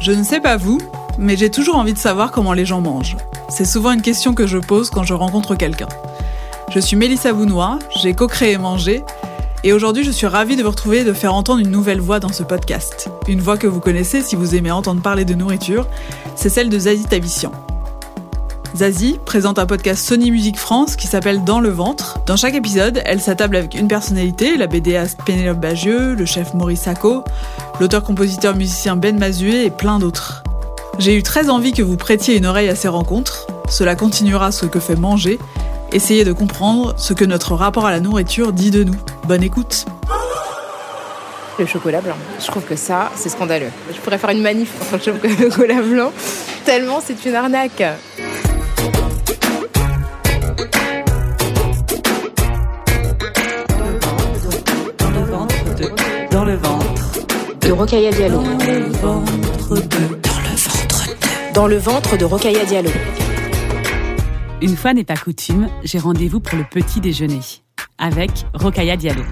Je ne sais pas vous, mais j'ai toujours envie de savoir comment les gens mangent. C'est souvent une question que je pose quand je rencontre quelqu'un. Je suis Mélissa Bounois, j'ai co-créé Manger, et aujourd'hui je suis ravie de vous retrouver et de faire entendre une nouvelle voix dans ce podcast. Une voix que vous connaissez si vous aimez entendre parler de nourriture, c'est celle de Zazie Tavissian. Zazie présente un podcast Sony Music France qui s'appelle Dans le ventre. Dans chaque épisode, elle s'attable avec une personnalité, la BDaste Pénélope Bagieux, le chef Maurice Sacco, l'auteur-compositeur-musicien Ben Mazué et plein d'autres. J'ai eu très envie que vous prêtiez une oreille à ces rencontres. Cela continuera ce que fait manger. Essayez de comprendre ce que notre rapport à la nourriture dit de nous. Bonne écoute. Le chocolat blanc. Je trouve que ça, c'est scandaleux. Je pourrais faire une manif contre le chocolat blanc, tellement c'est une arnaque. Le ventre. De Rokhaya Diallo. Dans le ventre de. Dans le ventre de. Dans le ventre de Diallo. Une fois n'est pas coutume, j'ai rendez-vous pour le petit déjeuner avec Rokhaya Diallo.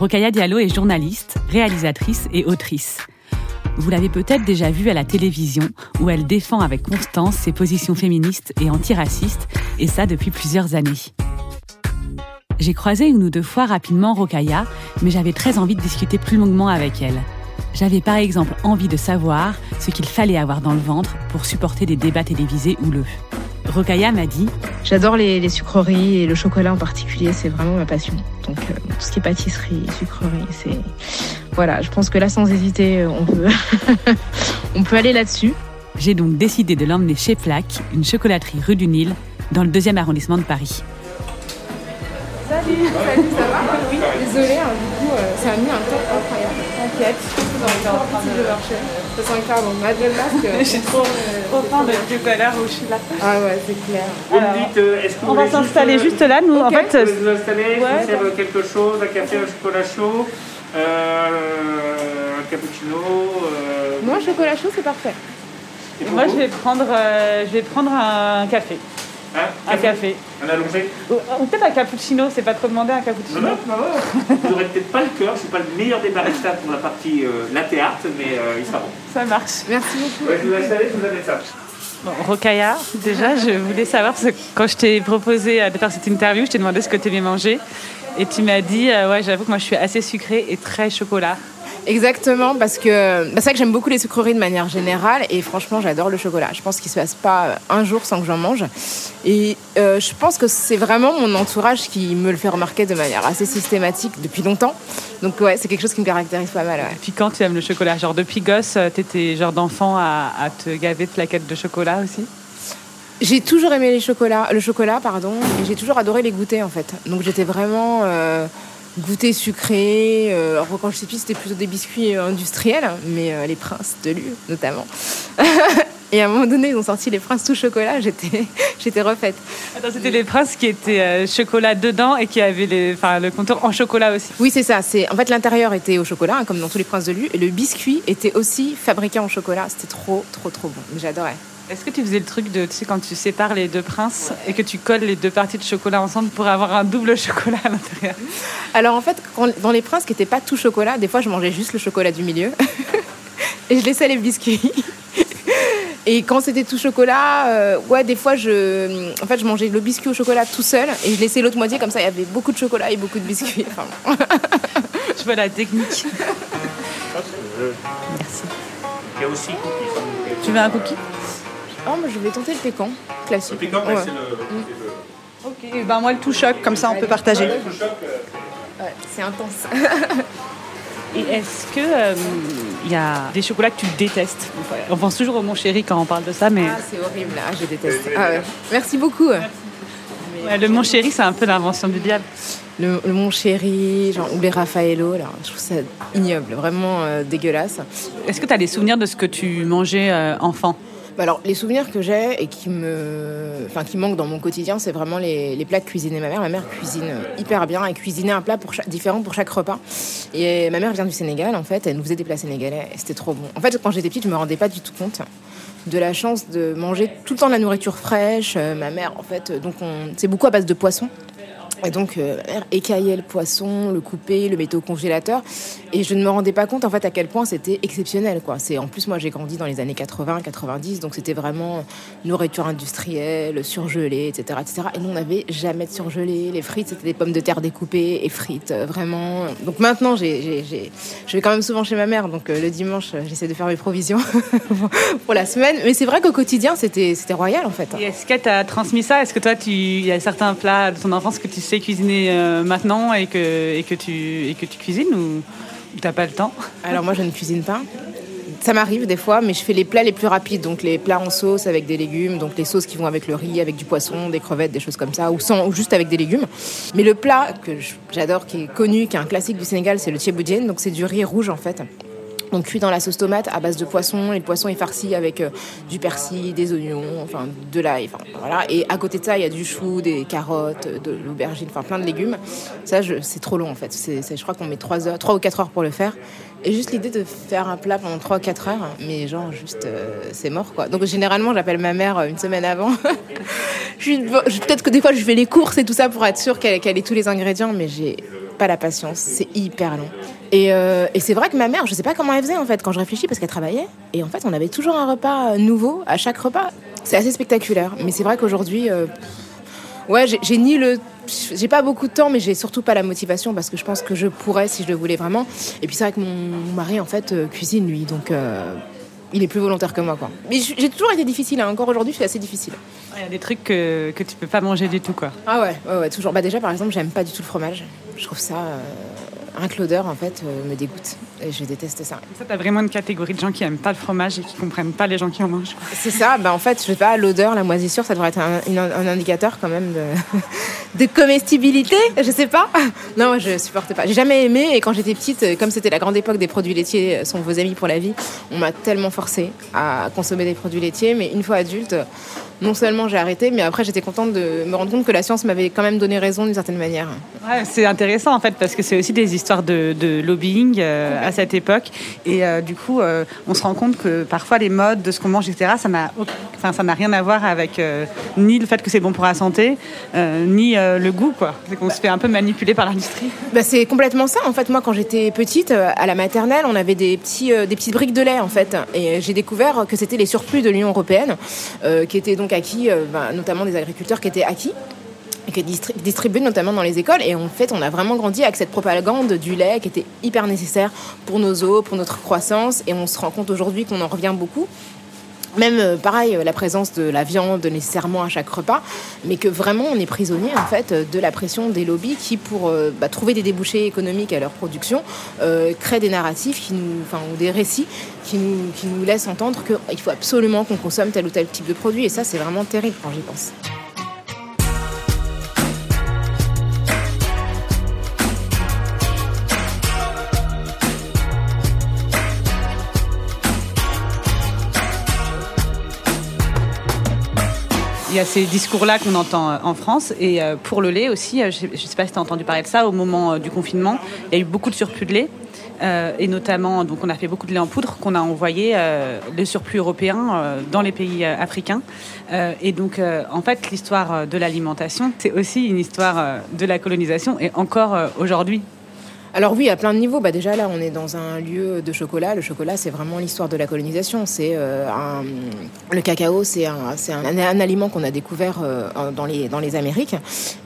Rokhaya Diallo est journaliste, réalisatrice et autrice. Vous l'avez peut-être déjà vue à la télévision où elle défend avec constance ses positions féministes et antiracistes, et ça depuis plusieurs années. J'ai croisé une ou deux fois rapidement Rokhaya, mais j'avais très envie de discuter plus longuement avec elle. J'avais par exemple envie de savoir ce qu'il fallait avoir dans le ventre pour supporter des débats télévisés houleux. Rokhaya m'a dit J'adore les, les sucreries et le chocolat en particulier, c'est vraiment ma passion. Donc euh, tout ce qui est pâtisserie, sucrerie, c'est voilà. Je pense que là, sans hésiter, euh, on peut on peut aller là-dessus. J'ai donc décidé de l'emmener chez Flac, une chocolaterie rue du Nil, dans le deuxième arrondissement de Paris. Salut, ça va Oui, désolé, hein, du coup, euh, ça a mis un temps incroyable. T'inquiète, dans les parties de marché. Ça sent hyper bon. Madeleine Masque. J'ai trop, trop faim depuis tout à l'heure où je suis là. Ah ouais, c'est clair. Vous me dites, euh, est-ce que vous On va s'installer juste, là, nous. En fait, euh, vous vous installer, je vous serve quelque chose, un café, un chocolat chaud, euh, un cappuccino. euh, Moi, chocolat chaud, c'est parfait. et moi, je vais prendre, euh, je vais prendre un café. Hein, Un café. Un allongé Ou, ou peut-être un cappuccino, c'est pas trop demandé un cappuccino. Non, non, non, Vous n'aurez peut-être pas le cœur, je ne suis pas le meilleur des baristas pour la partie euh, latte art, mais euh, il sera bon. Ça marche. Merci beaucoup. Ouais, je vous installe, je vous amène ça. Bon, Rokaya, déjà, je voulais savoir, ce- quand je t'ai proposé de faire cette interview, je t'ai demandé ce que tu aimais manger. Et tu m'as dit, euh, ouais, j'avoue que moi je suis assez sucrée et très chocolat. Exactement, parce que bah, c'est vrai que j'aime beaucoup les sucreries de manière générale et franchement j'adore le chocolat. Je pense qu'il se passe pas euh, un jour sans que j'en mange. Et euh, je pense que c'est vraiment mon entourage qui me le fait remarquer de manière assez systématique depuis longtemps. Donc ouais, c'est quelque chose qui me caractérise pas mal. Ouais. Puis quand tu aimes le chocolat Genre depuis gosse, t'étais genre d'enfant à, à te gaver de plaquettes de chocolat aussi? J'ai toujours aimé les chocolats, le chocolat, pardon, et j'ai toujours adoré les goûter en fait. Donc j'étais vraiment euh, goûter sucré. euh, alors quand je suis petite, c'était plutôt des biscuits euh, industriels, mais euh, les princes de Lu notamment. et à un moment donné, ils ont sorti les princes tout chocolat. J'étais, j'étais refaite. Attends, c'était les princes qui étaient euh, chocolat dedans et qui avaient les, enfin, le contour en chocolat aussi. Oui, c'est ça. C'est en fait l'intérieur était au chocolat, hein, comme dans tous les princes de Lu, et le biscuit était aussi fabriqué en chocolat. C'était trop, trop, trop bon. J'adorais. Est-ce que tu faisais le truc de, tu sais, quand tu sépares les deux princes et que tu colles les deux parties de chocolat ensemble pour avoir un double chocolat à l'intérieur? Alors en fait, quand- dans les princes qui n'étaient pas tout chocolat, des fois je mangeais juste le chocolat du milieu et je laissais les biscuits. Et quand c'était tout chocolat, euh, ouais, des fois je, en fait, je mangeais le biscuit au chocolat tout seul et je laissais l'autre moitié comme ça. Il y avait beaucoup de chocolat et beaucoup de biscuits. Enfin, bon. Je vois la technique. Merci. Il y a aussi cookies. Tu veux un cookie? Oh, mais je vais tenter le pécan classique. Le piquant, ouais, Ouais. c'est le. Ok, ben moi le tout choc, comme ça on peut partager. Le choc, euh, Ouais, c'est intense. Et est-ce que euh, il y a des chocolats que tu détestes? On pense toujours au mon chéri quand on parle de ça, mais Ah, c'est horrible. Ah, je déteste. Ah, ouais. Merci beaucoup. Le Mon Chéri, c'est un peu l'invention du diable. Le, Mon Chéri, genre, ou les Raffaello, là, je trouve ça ignoble, vraiment dégueulasse. Est-ce que tu as des souvenirs de ce que tu mangeais enfant? Alors, les souvenirs que j'ai et qui me, enfin, qui manquent dans mon quotidien, c'est vraiment les, plats que cuisinait ma mère. Ma mère cuisine hyper bien. Elle cuisinait un plat pour différent pour chaque repas. Et ma mère vient du Sénégal, en fait. Elle nous faisait des plats sénégalais. Et c'était trop bon. En fait, quand j'étais petite, je me rendais pas du tout compte de la chance de manger tout le temps de la nourriture fraîche. Euh, ma mère, en fait, donc c'est beaucoup à base de poisson. Et donc, euh, écailler le poisson, le couper, le mettre au congélateur. Et je ne me rendais pas compte, en fait, à quel point c'était exceptionnel. C'est, en plus, moi, j'ai grandi dans les années 80, 90, donc c'était vraiment nourriture industrielle, surgelée, etc., etc. Et nous, on n'avait jamais de surgelé. Les frites, c'était des pommes de terre découpées et frites, euh, vraiment. Donc maintenant, je vais quand même souvent chez ma mère, donc euh, le dimanche, j'essaie de faire mes provisions pour la semaine. Mais c'est vrai qu'au quotidien, c'était, royal, en fait. Est-ce qu'elle t'a transmis ça? Est-ce que toi, il y a certains plats de ton enfance que tu sais cuisiner euh, maintenant et que, et, que tu, et que tu cuisines ou t'as pas le temps? Alors moi je ne cuisine pas. Ça m'arrive des fois, mais je fais les plats les plus rapides, donc les plats en sauce avec des légumes, donc les sauces qui vont avec le riz, avec du poisson, des crevettes, des choses comme ça, ou, sans, ou juste avec des légumes. Mais le plat que j'adore, qui est connu, qui est un classique du Sénégal, c'est le thieboudien, donc c'est du riz rouge en fait. Donc cuit dans la sauce tomate à base de poisson. Et le poisson est farci avec euh, du persil, des oignons, enfin de l'ail. Enfin, voilà. Et à côté de ça, il y a du chou, des carottes, de l'aubergine, enfin plein de légumes. Ça, c'est trop long en fait. C'est, je crois qu'on met 3, heures, 3 ou 4 heures pour le faire. Et juste l'idée de faire un plat pendant 3 ou 4 heures, mais genre juste, euh, c'est mort quoi. Donc généralement, j'appelle ma mère euh, une semaine avant. Peut-être que des fois, je fais les courses et tout ça pour être sûre qu'elle ait tous les ingrédients, mais j'ai pas la patience. C'est hyper long. Euh, et, c'est vrai que ma mère, je sais pas comment elle faisait en fait quand je réfléchis parce qu'elle travaillait. Et en fait, on avait toujours un repas nouveau à chaque repas. C'est assez spectaculaire. Mais c'est vrai qu'aujourd'hui, euh, ouais, j'ai ni le, j'ai pas beaucoup de temps, mais j'ai surtout pas la motivation parce que je pense que je pourrais si je le voulais vraiment. Et puis c'est vrai que mon mari en fait euh, cuisine lui, donc il est plus volontaire que moi. Mais j'ai toujours été difficile. Hein. Encore aujourd'hui, je suis assez difficile. Il y a des trucs que, que tu peux pas manger du tout quoi. Ah ouais, ouais, ouais toujours. Bah déjà par exemple, j'aime pas du tout le fromage. Je trouve ça un l'odeur en fait euh, me dégoûte et je déteste ça. Ça t'as vraiment une catégorie de gens qui aiment pas le fromage et qui comprennent pas les gens qui en mangent. C'est ça, bah en fait je sais pas l'odeur, la moisissure, ça devrait être un, indicateur quand même de, de, comestibilité, je sais pas. Non, je supportais pas. J'ai jamais aimé et quand j'étais petite, comme c'était la grande époque des produits laitiers sont vos amis pour la vie, on m'a tellement forcé à consommer des produits laitiers, mais une fois adulte non seulement j'ai arrêté, mais après j'étais contente de me rendre compte que la science m'avait quand même donné raison d'une certaine manière. Ouais, c'est intéressant en fait parce que c'est aussi des histoires de, lobbying euh, à cette époque. Et euh, du coup euh, on se rend compte que parfois les modes de ce qu'on mange etc ça n'a enfin ça n'a rien à voir avec ni le fait que c'est bon pour la santé ni le goût quoi. C'est qu'on se fait un peu manipuler par l'industrie. Bah, c'est complètement ça en fait. Moi quand j'étais petite à la maternelle on avait des petits des petites briques de lait en fait. Et j'ai découvert que c'était les surplus de l'Union européenne qui étaient donc acquis, euh, bah, notamment des agriculteurs qui étaient acquis qui étaient distribués notamment dans les écoles. Et en fait, on a vraiment grandi avec cette propagande du lait qui était hyper nécessaire pour nos os, pour notre croissance. Et on se rend compte aujourd'hui qu'on en revient beaucoup. Même euh, pareil, euh, la présence de la viande nécessairement à chaque repas, mais que vraiment on est prisonnier en fait de la pression des lobbies qui, pour bah, trouver des débouchés économiques à leur production, créent des narratifs qui nous, enfin, ou des récits qui nous, qui nous laissent entendre qu'il faut absolument qu'on consomme tel ou tel type de produit. Et ça, c'est vraiment terrible quand j'y pense. Il y a ces discours-là qu'on entend euh, en France. Et euh, pour le lait aussi, euh, je ne sais pas si tu as entendu parler de ça, au moment du confinement, il y a eu beaucoup de surplus de lait. et notamment, donc on a fait beaucoup de lait en poudre qu'on a envoyé le surplus européen dans les pays africains. et donc, en fait, l'histoire de l'alimentation, c'est aussi une histoire de la colonisation et encore aujourd'hui. Alors oui, à plein de niveaux. Bah déjà là, on est dans un lieu de chocolat. Le chocolat, c'est vraiment l'histoire de la colonisation. C'est euh, le cacao, c'est un, aliment qu'on a découvert euh, dans les Amériques.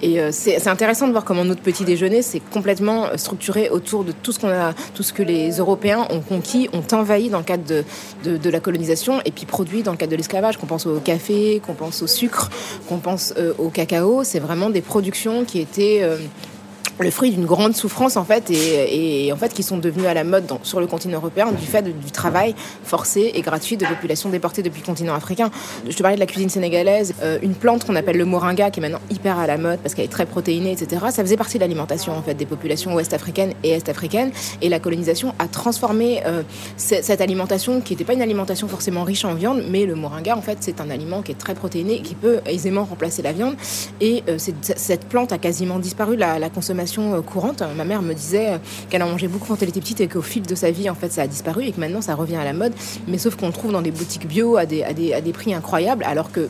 Et euh, c'est intéressant de voir comment notre petit déjeuner s'est complètement structuré autour de tout ce qu'on a, tout ce que les Européens ont conquis, ont envahi dans le cadre de, de, de la colonisation et puis produit dans le cadre de l'esclavage. Qu'on pense au café, qu'on pense au sucre, qu'on pense au cacao. C'est vraiment des productions qui étaient le fruit d'une grande souffrance en fait et, et, en fait qui sont devenus à la mode dans, sur le continent européen du fait du travail forcé et gratuit de populations déportées depuis le continent africain. Je te parlais de la cuisine sénégalaise, euh, une plante qu'on appelle le moringa qui est maintenant hyper à la mode parce qu'elle est très protéinée, etc. Ça faisait partie de l'alimentation en fait des populations ouest-africaines et est-africaines et la colonisation a transformé euh, cette alimentation qui n'était pas une alimentation forcément riche en viande, mais le moringa en fait c'est un aliment qui est très protéiné qui peut aisément remplacer la viande et euh, cette plante a quasiment disparu la, la consommation euh, courante. Ma mère me disait euh, qu'elle en mangeait beaucoup quand elle était petite et qu'au fil de sa vie, en fait, ça a disparu et que maintenant, ça revient à la mode. Mais sauf qu'on le trouve dans des boutiques bio à des, à des, à des prix incroyables, alors que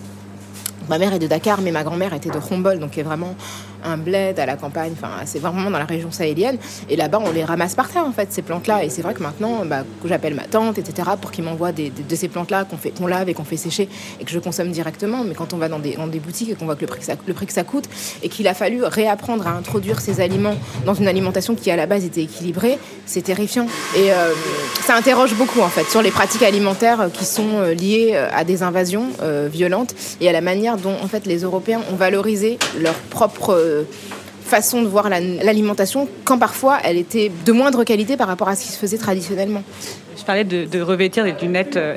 ma mère est de Dakar, mais ma grand-mère était de Khombol, donc est vraiment un bled à la campagne, enfin c'est vraiment dans la région sahélienne. Et là-bas, on les ramasse par terre en fait, ces plantes-là. Et c'est vrai que maintenant, bah, que j'appelle ma tante, etc., pour qu'il m'envoie des, de ces plantes-là qu'on fait, lave et qu'on fait sécher et que je consomme directement. Mais quand on va dans des, dans des boutiques et qu'on voit que le prix que ça, le prix que ça coûte et qu'il a fallu réapprendre à introduire ces aliments dans une alimentation qui à la base était équilibrée, c'est terrifiant. Et euh, ça interroge beaucoup en fait sur les pratiques alimentaires qui sont euh, liées euh, à des invasions euh, violentes et à la manière dont en fait les Européens ont valorisé leur propre façon de voir l'alimentation quand parfois elle était de moindre qualité par rapport à ce qui se faisait traditionnellement. Parlais de, revêtir des lunettes euh,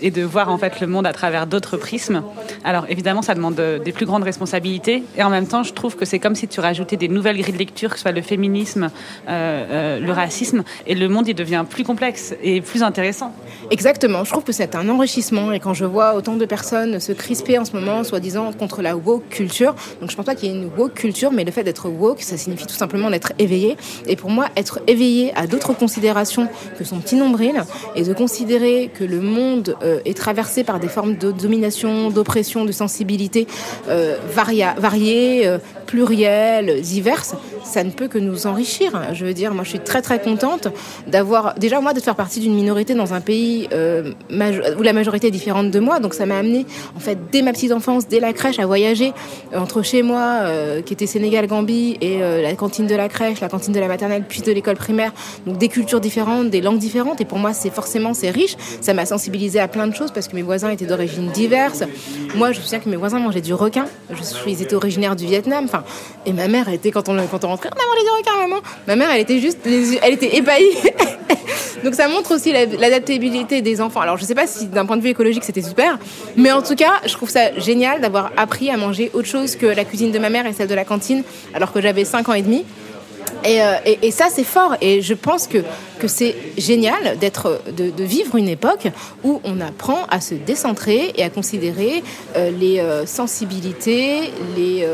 et de, voir en fait le monde à travers d'autres prismes. Alors évidemment, ça demande des plus grandes responsabilités et en même temps, je trouve que c'est comme si tu rajoutais des nouvelles grilles de lecture, que ce soit le féminisme, euh, euh, le racisme, et le monde il devient plus complexe et plus intéressant. Exactement. Je trouve que c'est un enrichissement et quand je vois autant de personnes se crisper en ce moment, soi-disant contre la woke culture, donc je pense pas qu'il y ait une woke culture, mais le fait d'être woke, ça signifie tout simplement d'être éveillé. Et pour moi, être éveillé à d'autres considérations que son petit nombril et de considérer que le monde euh, est traversé par des formes de domination, d'oppression, de sensibilité euh, variées, euh, plurielles, diverses, ça ne peut que nous enrichir. Je veux dire, moi je suis très très contente d'avoir, déjà moi de faire partie d'une minorité dans un pays euh, où la majorité est différente de moi, donc ça m'a amené en fait dès ma petite enfance, dès la crèche, à voyager entre chez moi, euh, qui était Sénégal-Gambie, et euh, la cantine de la crèche, la cantine de la maternelle, puis de l'école primaire, donc des cultures différentes, des langues différentes, et pour moi c'est forcément c'est riche, ça m'a sensibilisé à plein de choses parce que mes voisins étaient d'origine diverse. Moi je me souviens que mes voisins mangeaient du requin, je ils étaient originaires du Vietnam, et ma mère était quand on, quand on rentrait, on a mangé du requin maman. Ma mère elle était juste, elle était ébahie. Donc ça montre aussi l'adaptabilité des enfants. Alors je sais pas si d'un point de vue écologique c'était super, mais en tout cas je trouve ça génial d'avoir appris à manger autre chose que la cuisine de ma mère et celle de la cantine, alors que j'avais 5 ans et demi. Et, euh, et, et, ça, c'est fort. Et je pense que, que c'est génial de, vivre une époque où on apprend à se décentrer et à considérer euh, les euh, sensibilités, les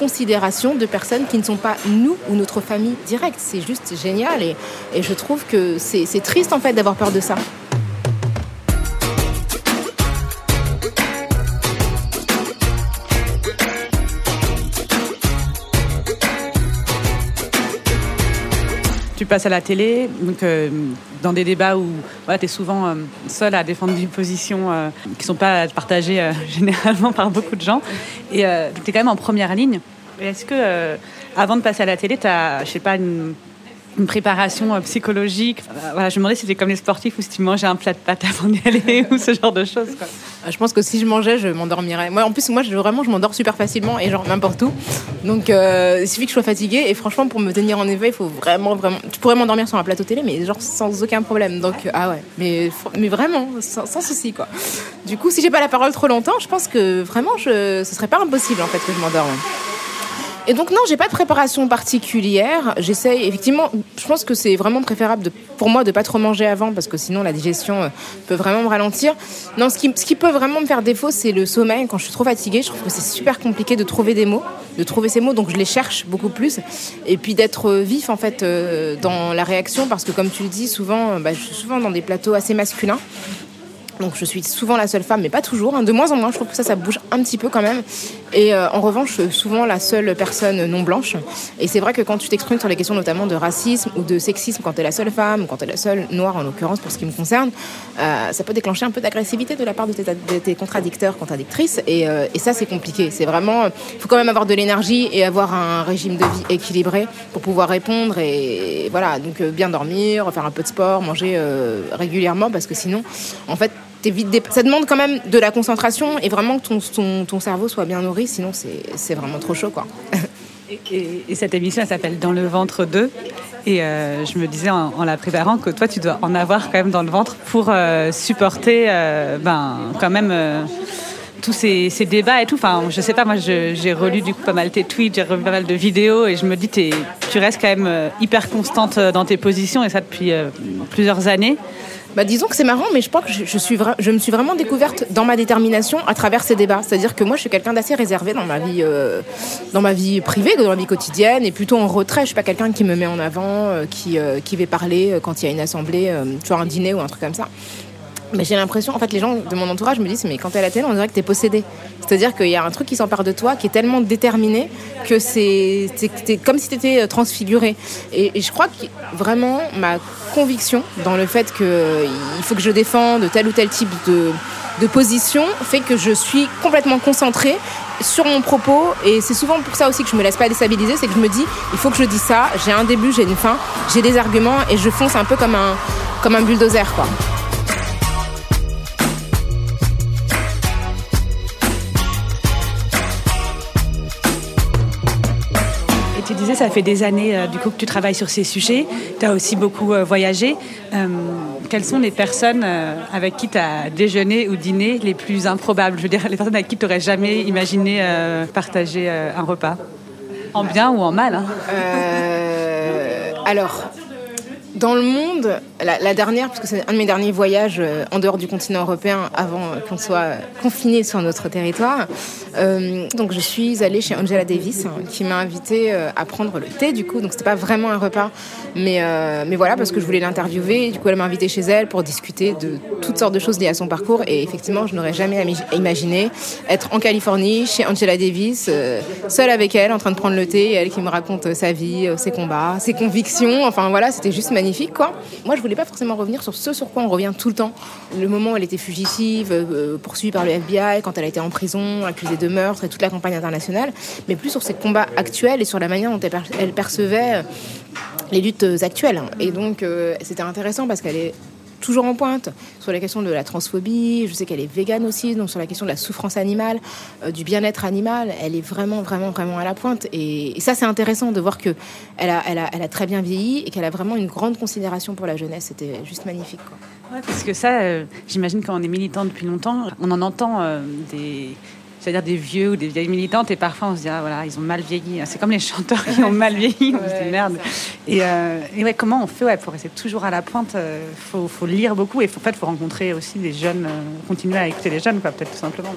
considération de personnes qui ne sont pas nous ou notre famille directe. C'est juste génial et, et je trouve que c'est triste en fait d'avoir peur de ça. Tu passes à la télé, donc euh, dans des débats où tu es souvent euh, seul à défendre des positions euh, qui ne sont pas partagées généralement par beaucoup de gens. Et tu es quand même en première ligne. Est-ce que, avant de passer à la télé, tu as, je sais pas, une, une préparation euh, psychologique voilà, Je me demandais si c'était comme les sportifs ou si tu mangeais un plat de pâtes avant d'y aller ou ce genre de choses. Quoi. Je pense que si je mangeais, je m'endormirais. Moi, en plus, moi, je, vraiment, je m'endors super facilement et genre n'importe où. Donc, euh, il suffit que je sois fatiguée. Et franchement, pour me tenir en éveil, il faut vraiment, vraiment. Tu pourrais m'endormir sur un plateau télé, mais genre sans aucun problème. Donc, ah ouais. Mais, mais vraiment, sans, sans souci, quoi. Du coup, si j'ai pas la parole trop longtemps, je pense que vraiment, je, ce serait pas impossible, en fait, que je m'endorme. Et donc non, j'ai pas de préparation particulière. J'essaye effectivement. Je pense que c'est vraiment préférable pour moi de pas trop manger avant parce que sinon la digestion euh, peut vraiment me ralentir. Non, ce qui, ce qui peut vraiment me faire défaut, c'est le sommeil. Quand je suis trop fatiguée, je trouve que c'est super compliqué de trouver des mots, de trouver ces mots. Donc je les cherche beaucoup plus. Et puis d'être vif en fait euh, dans la réaction parce que comme tu le dis, souvent, bah, je suis souvent dans des plateaux assez masculins. Donc je suis souvent la seule femme, mais pas toujours. Hein. De moins en moins, je trouve que ça, ça bouge un petit peu quand même. Et euh, en revanche, souvent la seule personne non blanche. Et c'est vrai que quand tu t'exprimes sur les questions notamment de racisme ou de sexisme, quand tu es la seule femme, ou quand tu es la seule noire en l'occurrence pour ce qui me concerne, euh, ça peut déclencher un peu d'agressivité de la part de tes, de tes contradicteurs, contradictrices. Et, euh, et ça, c'est compliqué. C'est vraiment, faut quand même avoir de l'énergie et avoir un régime de vie équilibré pour pouvoir répondre. Et, et voilà, donc bien dormir, faire un peu de sport, manger régulièrement, parce que sinon, en fait, Ça demande quand même de la concentration et vraiment que ton, ton, ton cerveau soit bien nourri, sinon c'est vraiment trop chaud. Quoi. Et, cette émission, elle s'appelle Dans le ventre 2. Et euh, je me disais en, la préparant que toi, tu dois en avoir quand même dans le ventre pour euh, supporter euh, ben, quand même tous ces, débats et tout. Enfin, je sais pas, moi, j'ai relu du coup pas mal tes tweets, j'ai relu pas mal de vidéos et je me dis, tu restes quand même hyper constante dans tes positions et ça depuis plusieurs années. Bah, disons que c'est marrant, mais je crois que je, me suis vraiment découverte dans ma détermination à travers ces débats. C'est-à-dire que moi, je suis quelqu'un d'assez réservé dans ma vie, euh, privée, dans ma vie quotidienne, et plutôt en retrait. Je suis pas quelqu'un qui me met en avant, euh, qui, euh, qui va parler quand il y a une assemblée, tu vois, un dîner ou un truc comme ça. Mais j'ai l'impression, en fait, les gens de mon entourage me disent, mais quand t'es à la télé, on dirait que t'es possédé. C'est-à-dire qu'il y a un truc qui s'empare de toi, qui est tellement déterminé que c'est comme si t'étais euh, transfiguré. Et, je crois que vraiment ma conviction dans le fait qu'il faut que je défende tel ou tel type de, de position fait que je suis complètement concentrée sur mon propos et c'est souvent pour ça aussi que je me laisse pas déstabiliser, c'est que je me dis il faut que je dise ça, j'ai un début, j'ai une fin, j'ai des arguments et je fonce un peu comme un comme un bulldozer quoi. Ça fait des années euh, du coup que tu travailles sur ces sujets. Tu as aussi beaucoup euh, voyagé. Euh, quelles sont les personnes avec qui tu as déjeuné ou dîné les plus improbables? Je veux dire, les personnes avec qui tu n'aurais jamais imaginé partager un repas? En bien ou en mal hein? Alors, dans le monde, la, dernière, parce que c'est un de mes derniers voyages euh, en dehors du continent européen avant qu'on soit confiné sur notre territoire. Euh, donc je suis allée chez Angela Davis hein, qui m'a invité euh, à prendre le thé du coup. Donc c'était pas vraiment un repas, mais mais voilà parce que je voulais l'interviewer. Du coup elle m'a invité chez elle pour discuter de toutes sortes de choses liées à son parcours. Et effectivement je n'aurais jamais imaginé être en Californie chez Angela Davis, seule avec elle en train de prendre le thé, et elle qui me raconte sa vie, ses combats, ses convictions. Enfin voilà c'était juste magnifique quoi. Moi je voulais pas forcément revenir sur ce sur quoi on revient tout le temps. Le moment où elle était fugitive, euh, poursuivie par le FBI, quand elle a été en prison, accusée de meurtre et toute la campagne internationale, mais plus sur ses combats actuels et sur la manière dont elle, percevait euh, les luttes actuelles. Et donc euh, c'était intéressant parce qu'elle est toujours en pointe sur la question de la transphobie. Je sais qu'elle est végane aussi, donc sur la question de la souffrance animale, euh, du bien-être animal. Elle est vraiment, vraiment, vraiment à la pointe. Et, ça, c'est intéressant de voir que elle a, très bien vieilli et qu'elle a vraiment une grande considération pour la jeunesse. C'était juste magnifique. Quoi. parce que ça, euh, j'imagine quand on est militant depuis longtemps, on en entend euh, des c'est-à-dire des vieux ou des vieilles militantes, et parfois on se dit, ah, voilà, ils ont mal vieilli. C'est comme les chanteurs qui ont mal vieilli, on se dit merde. Et, euh, et, ouais, comment on fait ouais, pour rester toujours à la pointe Il euh, faut, faut, lire beaucoup, et faut, en fait, il faut rencontrer aussi des jeunes, euh, continuer à écouter les jeunes, peut-être tout simplement.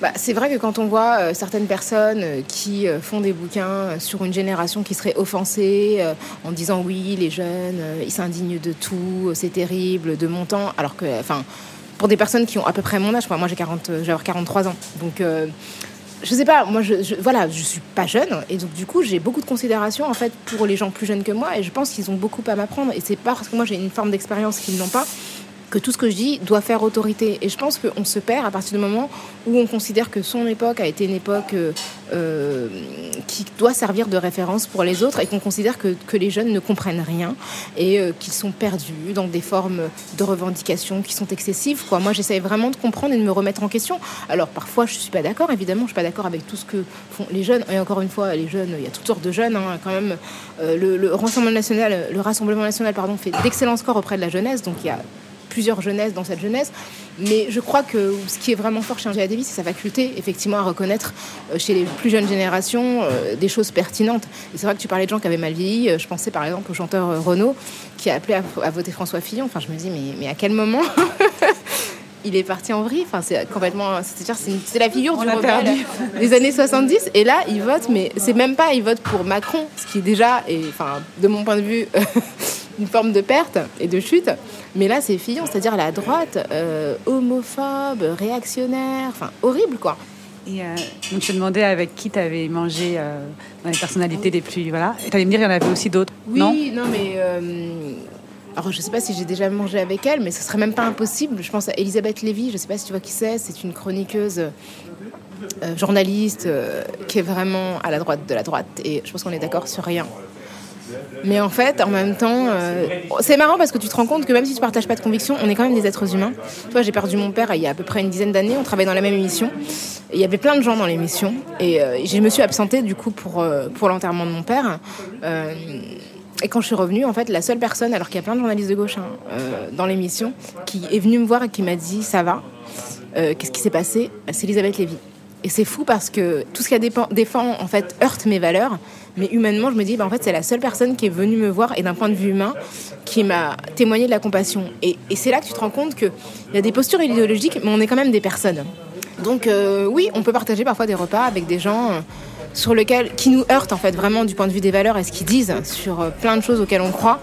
Bah, c'est vrai que quand on voit certaines personnes qui font des bouquins sur une génération qui serait offensée en disant oui, les jeunes, ils s'indignent de tout, c'est terrible, de mon temps, alors que, enfin, pour des personnes qui ont à peu près mon âge. Moi, j'ai 40, j'ai 43 ans. Donc, euh, je sais pas, moi, je, je, voilà, je suis pas jeune. Et donc, du coup, j'ai beaucoup de considération, en fait, pour les gens plus jeunes que moi. Et je pense qu'ils ont beaucoup à m'apprendre. Et c'est pas parce que moi, j'ai une forme d'expérience qu'ils n'ont pas que tout ce que je dis doit faire autorité. Et je pense qu'on se perd à partir du moment où on considère que son époque a été une époque euh, euh, qui doit servir de référence pour les autres et qu'on considère que, que, les jeunes ne comprennent rien et euh, qu'ils sont perdus dans des formes de revendications qui sont excessives. Moi, j'essaie vraiment de comprendre et de me remettre en question. Alors, parfois, je ne suis pas d'accord, évidemment, je ne suis pas d'accord avec tout ce que font les jeunes. Et encore une fois, les jeunes, il y a toutes sortes de jeunes. Hein, quand même, le, le, Rassemblement national, le Rassemblement national pardon, fait d'excellents scores auprès de la jeunesse. Donc, il y a plusieurs jeunesses dans cette jeunesse. Mais je crois que ce qui est vraiment fort chez Angela Davis, c'est sa faculté, effectivement, à reconnaître euh, chez les plus jeunes générations euh, des choses pertinentes. Et c'est vrai que tu parlais de gens qui avaient mal vieilli. Euh, je pensais par exemple au chanteur Renaud qui a appelé à, voter François Fillon. Enfin, je me dis, mais, mais à quel moment il est parti en vrille? Enfin, c'est complètement. C'est la figure du rebelle des années 70. Et là, il vote, mais c'est même pas, il vote pour Macron, ce qui est déjà, et, enfin, de mon point de vue, une forme de perte et de chute. Mais là, c'est Fillon, c'est-à-dire la droite, euh, homophobe, réactionnaire, enfin, horrible, quoi. Et euh, donc, je te demandais avec qui tu avais mangé euh, dans les personnalités les plus. Voilà. Et tu allais me dire, il y en avait aussi d'autres. Oui, non, non mais. alors, je ne sais pas si j'ai déjà mangé avec elle, mais ce serait même pas impossible. Je pense à Elisabeth Lévy, je ne sais pas si tu vois qui c'est. C'est une chroniqueuse, journaliste, qui est vraiment à la droite de la droite. Et je pense qu'on est d'accord sur rien. Mais en fait, en même temps, euh, c'est marrant parce que tu te rends compte que même si tu partages pas de conviction, on est quand même des êtres humains. Toi, j'ai perdu mon père il y a à peu près une dizaine d'années. On travaillait dans la même émission. Il y avait plein de gens dans l'émission. Et euh, je me suis absentée du coup pour, euh, pour l'enterrement de mon père. Euh, et quand je suis revenue, en fait, la seule personne, alors qu'il y a plein de journalistes de gauche hein, dans l'émission, qui est venue me voir et qui m'a dit ça va, qu'est-ce qui s'est passé? C'est Elisabeth Lévy. Et c'est fou parce que tout ce qu'elle défend, en fait, heurte mes valeurs. Mais humainement, je me dis, bah, en fait, c'est la seule personne qui est venue me voir et d'un point de vue humain, qui m'a témoigné de la compassion. Et, c'est là que tu te rends compte qu'il y a des postures idéologiques, mais on est quand même des personnes. Donc euh, oui, on peut partager parfois des repas avec des gens euh, sur lesquels, qui nous heurtent en fait vraiment du point de vue des valeurs et ce qu'ils disent sur euh, plein de choses auxquelles on croit.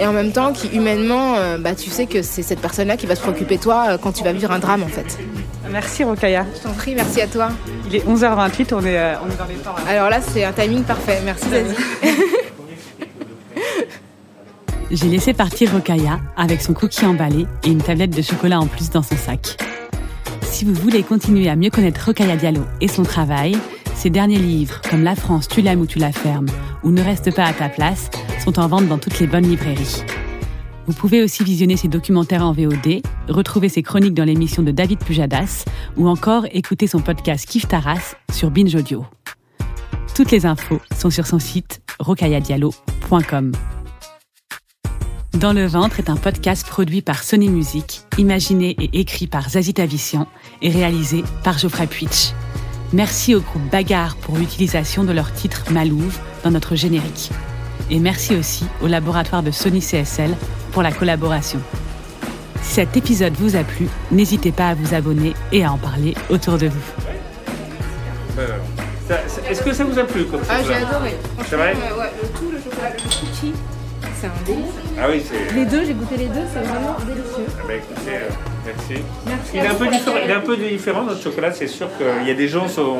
Et en même temps, qui humainement, euh, bah, tu sais que c'est cette personne-là qui va se préoccuper de toi euh, quand tu vas vivre un drame en fait. Merci Rokaya. Je t'en prie, merci à toi. Il est 11h28, on est, euh, on est dans les temps. là. Alors là, c'est un timing parfait. Merci Zazie. J'ai laissé partir Rokaya avec son cookie emballé et une tablette de chocolat en plus dans son sac. Si vous voulez continuer à mieux connaître Rokaya Diallo et son travail, ses derniers livres, comme La France, tu l'aimes ou tu la fermes, ou Ne reste pas à ta place, sont en vente dans toutes les bonnes librairies. Vous pouvez aussi visionner ses documentaires en VOD, retrouver ses chroniques dans l'émission de David Pujadas, ou encore écouter son podcast Kif Taras sur Binge Audio. Toutes les infos sont sur son site rokayadiallo.com. Dans le ventre est un podcast produit par Sony Music, imaginé et écrit par Zazie Tavissian et réalisé par Geoffrey Puitch. Merci au groupe Bagarre pour l'utilisation de leur titre Malouve dans notre générique. Et merci aussi au laboratoire de Sony CSL pour la collaboration. Si cet épisode vous a plu, n'hésitez pas à vous abonner et à en parler autour de vous. Euh, ça- ça- Est-ce que ça vous a plu comme Ah, chocolat? j'ai adoré. C'est vrai? Euh, ouais, le tout, le chocolat, le cookie, c'est un délice. Ah oui, c'est. Les deux, j'ai goûté les deux, c'est vraiment délicieux. Ah bah écoutez, euh, merci. Merci. Il est, un peu différent, il est un peu différent notre chocolat, c'est sûr qu'il y a des gens sont,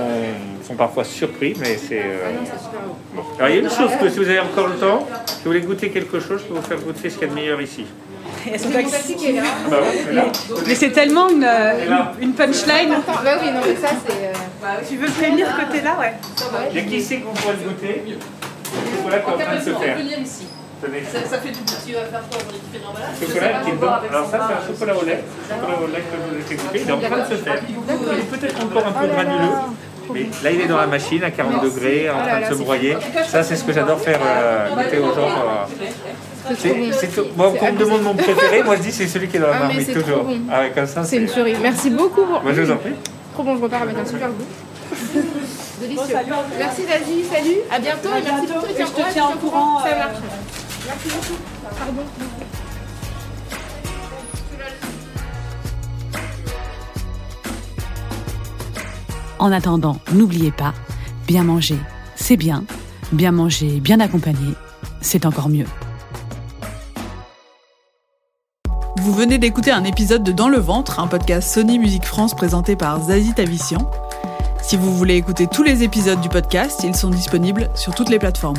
sont parfois surpris, mais c'est. euh, bon. Alors il y a une chose que si vous avez encore le temps, si vous voulez goûter quelque chose, je peux vous faire goûter ce qu'il y a de meilleur ici. Qui est là. Ah bah ouais, c'est là. Mais c'est tellement une, là. une punchline. Attends, bah oui, non, mais ça, c'est. euh, Tu veux prévenir côté là, ouais. Il y a qui sait qu'on pourrait le goûter? Le chocolat qui est en train de se faire. Tenez. Ça fait du bien. Tu vas faire quoi pour les différents emballages Chocolat qui est bon. Alors ça, c'est un chocolat au lait. Chocolat au lait que je vous ai fait goûter. Il est en train de se faire. Il est peut-être encore un peu granuleux. Mais là, il est dans la machine à 40 degrés, en train de se broyer. Ça, c'est ce que j'adore faire euh, goûter aux gens. euh. C'est- c'est tout- Moi, quand on me demande mon préféré, moi je dis c'est celui qui est dans la Ah, mais marmite, toujours. bon. Ah ouais, comme ça, C'est une tuerie. Merci beaucoup. pour- Moi, je vous en prie. Trop bon, je repars avec un super goût. Délicieux. Merci Zazie, salut. À bientôt. et merci pour tout. Et je te tiens au courant, Ça euh, marche. Pardon. En attendant, n'oubliez pas, bien manger, c'est bien. Bien manger, bien accompagné, c'est encore mieux. Vous venez d'écouter un épisode de Dans le ventre, un podcast Sony Musique France présenté par Zazie Tavissian. Si vous voulez écouter tous les épisodes du podcast, ils sont disponibles sur toutes les plateformes.